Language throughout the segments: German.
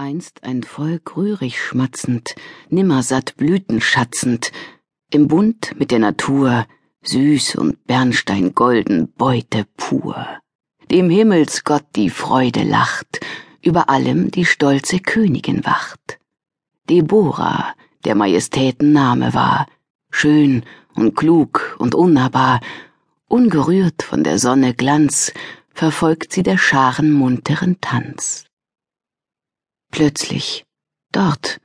Einst ein Volk rührig schmatzend, nimmersatt Blüten schatzend, im Bund mit der Natur, süß und bernsteingolden Beute pur. Dem Himmelsgott die Freude lacht, über allem die stolze Königin wacht. Deborah, der Majestäten Name war, schön und klug und unnahbar, ungerührt von der Sonne Glanz, verfolgt sie der Scharen munteren Tanz. Plötzlich, dort,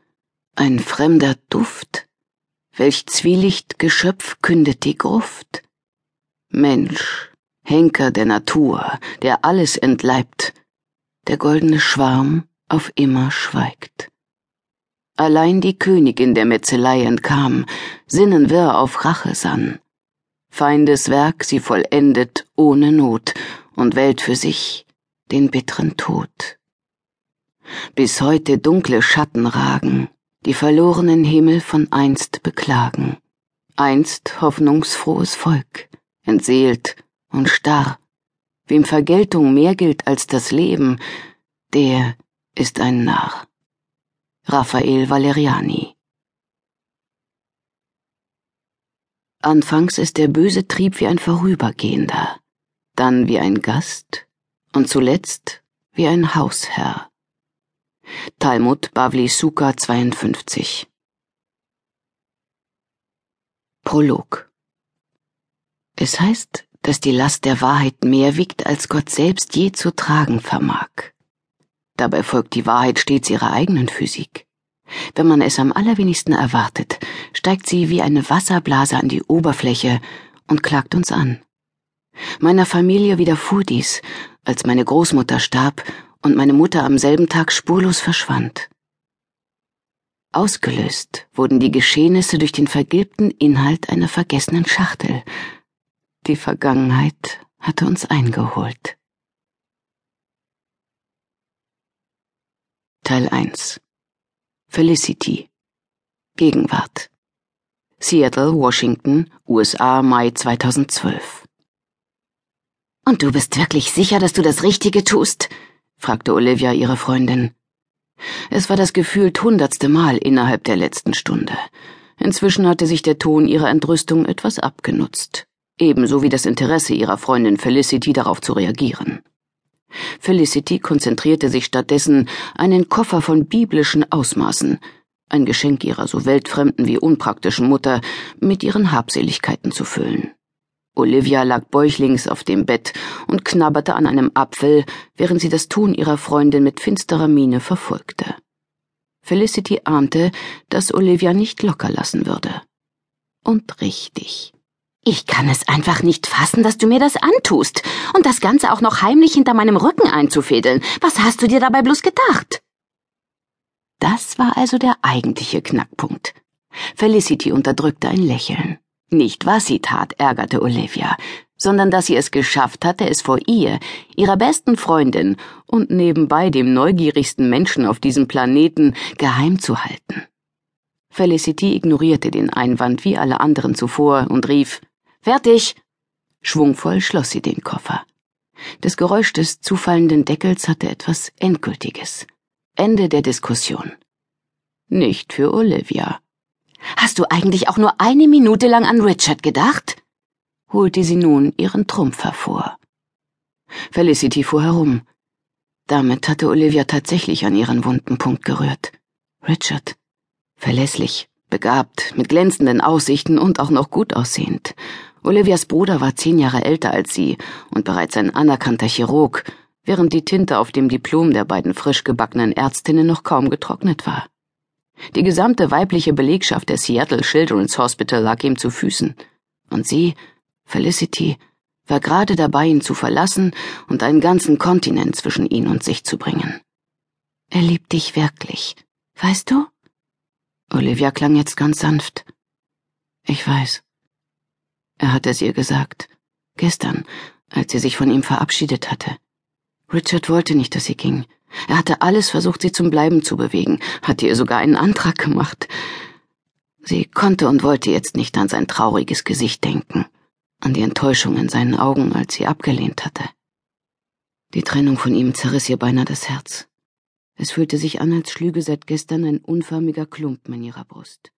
ein fremder Duft, welch Zwielicht Geschöpf kündet die Gruft. Mensch, Henker der Natur, der alles entleibt, der goldene Schwarm auf immer schweigt. Allein die Königin der Metzelei entkam, sinnenwirr auf Rache sann. Feindes Werk sie vollendet ohne Not und wählt für sich den bitteren Tod bis heute dunkle Schatten ragen, die verlorenen Himmel von einst beklagen. Einst hoffnungsfrohes Volk, entseelt und starr, wem Vergeltung mehr gilt als das Leben, der ist ein Narr. Raphael Valeriani Anfangs ist der böse Trieb wie ein Vorübergehender, dann wie ein Gast und zuletzt wie ein Hausherr. Talmud Bavli Sukha 52 Prolog Es heißt, dass die Last der Wahrheit mehr wiegt, als Gott selbst je zu tragen vermag. Dabei folgt die Wahrheit stets ihrer eigenen Physik. Wenn man es am allerwenigsten erwartet, steigt sie wie eine Wasserblase an die Oberfläche und klagt uns an. Meiner Familie widerfuhr dies, als meine Großmutter starb und meine Mutter am selben Tag spurlos verschwand. Ausgelöst wurden die Geschehnisse durch den vergilbten Inhalt einer vergessenen Schachtel. Die Vergangenheit hatte uns eingeholt. Teil 1 Felicity Gegenwart Seattle, Washington, USA, Mai 2012 Und du bist wirklich sicher, dass du das Richtige tust? Fragte Olivia ihre Freundin. Es war das gefühlt hundertste Mal innerhalb der letzten Stunde. Inzwischen hatte sich der Ton ihrer Entrüstung etwas abgenutzt, ebenso wie das Interesse ihrer Freundin Felicity darauf zu reagieren. Felicity konzentrierte sich stattdessen, einen Koffer von biblischen Ausmaßen, ein Geschenk ihrer so weltfremden wie unpraktischen Mutter, mit ihren Habseligkeiten zu füllen. Olivia lag bäuchlings auf dem Bett und knabberte an einem Apfel, während sie das Tun ihrer Freundin mit finsterer Miene verfolgte. Felicity ahnte, dass Olivia nicht locker lassen würde. Und richtig. Ich kann es einfach nicht fassen, dass du mir das antust und das Ganze auch noch heimlich hinter meinem Rücken einzufädeln. Was hast du dir dabei bloß gedacht? Das war also der eigentliche Knackpunkt. Felicity unterdrückte ein Lächeln. Nicht was sie tat, ärgerte Olivia, sondern dass sie es geschafft hatte, es vor ihr, ihrer besten Freundin und nebenbei dem neugierigsten Menschen auf diesem Planeten geheim zu halten. Felicity ignorierte den Einwand wie alle anderen zuvor und rief Fertig. Schwungvoll schloss sie den Koffer. Das Geräusch des zufallenden Deckels hatte etwas Endgültiges. Ende der Diskussion. Nicht für Olivia. Hast du eigentlich auch nur eine Minute lang an Richard gedacht? holte sie nun ihren Trumpf hervor. Felicity fuhr herum. Damit hatte Olivia tatsächlich an ihren wunden Punkt gerührt. Richard. Verlässlich, begabt, mit glänzenden Aussichten und auch noch gut aussehend. Olivias Bruder war zehn Jahre älter als sie und bereits ein anerkannter Chirurg, während die Tinte auf dem Diplom der beiden frisch gebackenen Ärztinnen noch kaum getrocknet war. Die gesamte weibliche Belegschaft der Seattle Children's Hospital lag ihm zu Füßen. Und sie, Felicity, war gerade dabei, ihn zu verlassen und einen ganzen Kontinent zwischen ihn und sich zu bringen. Er liebt dich wirklich, weißt du? Olivia klang jetzt ganz sanft. Ich weiß. Er hatte es ihr gesagt. Gestern, als sie sich von ihm verabschiedet hatte. Richard wollte nicht, dass sie ging. Er hatte alles versucht, sie zum Bleiben zu bewegen, hatte ihr sogar einen Antrag gemacht. Sie konnte und wollte jetzt nicht an sein trauriges Gesicht denken, an die Enttäuschung in seinen Augen, als sie abgelehnt hatte. Die Trennung von ihm zerriss ihr beinahe das Herz. Es fühlte sich an, als schlüge seit gestern ein unförmiger Klumpen in ihrer Brust.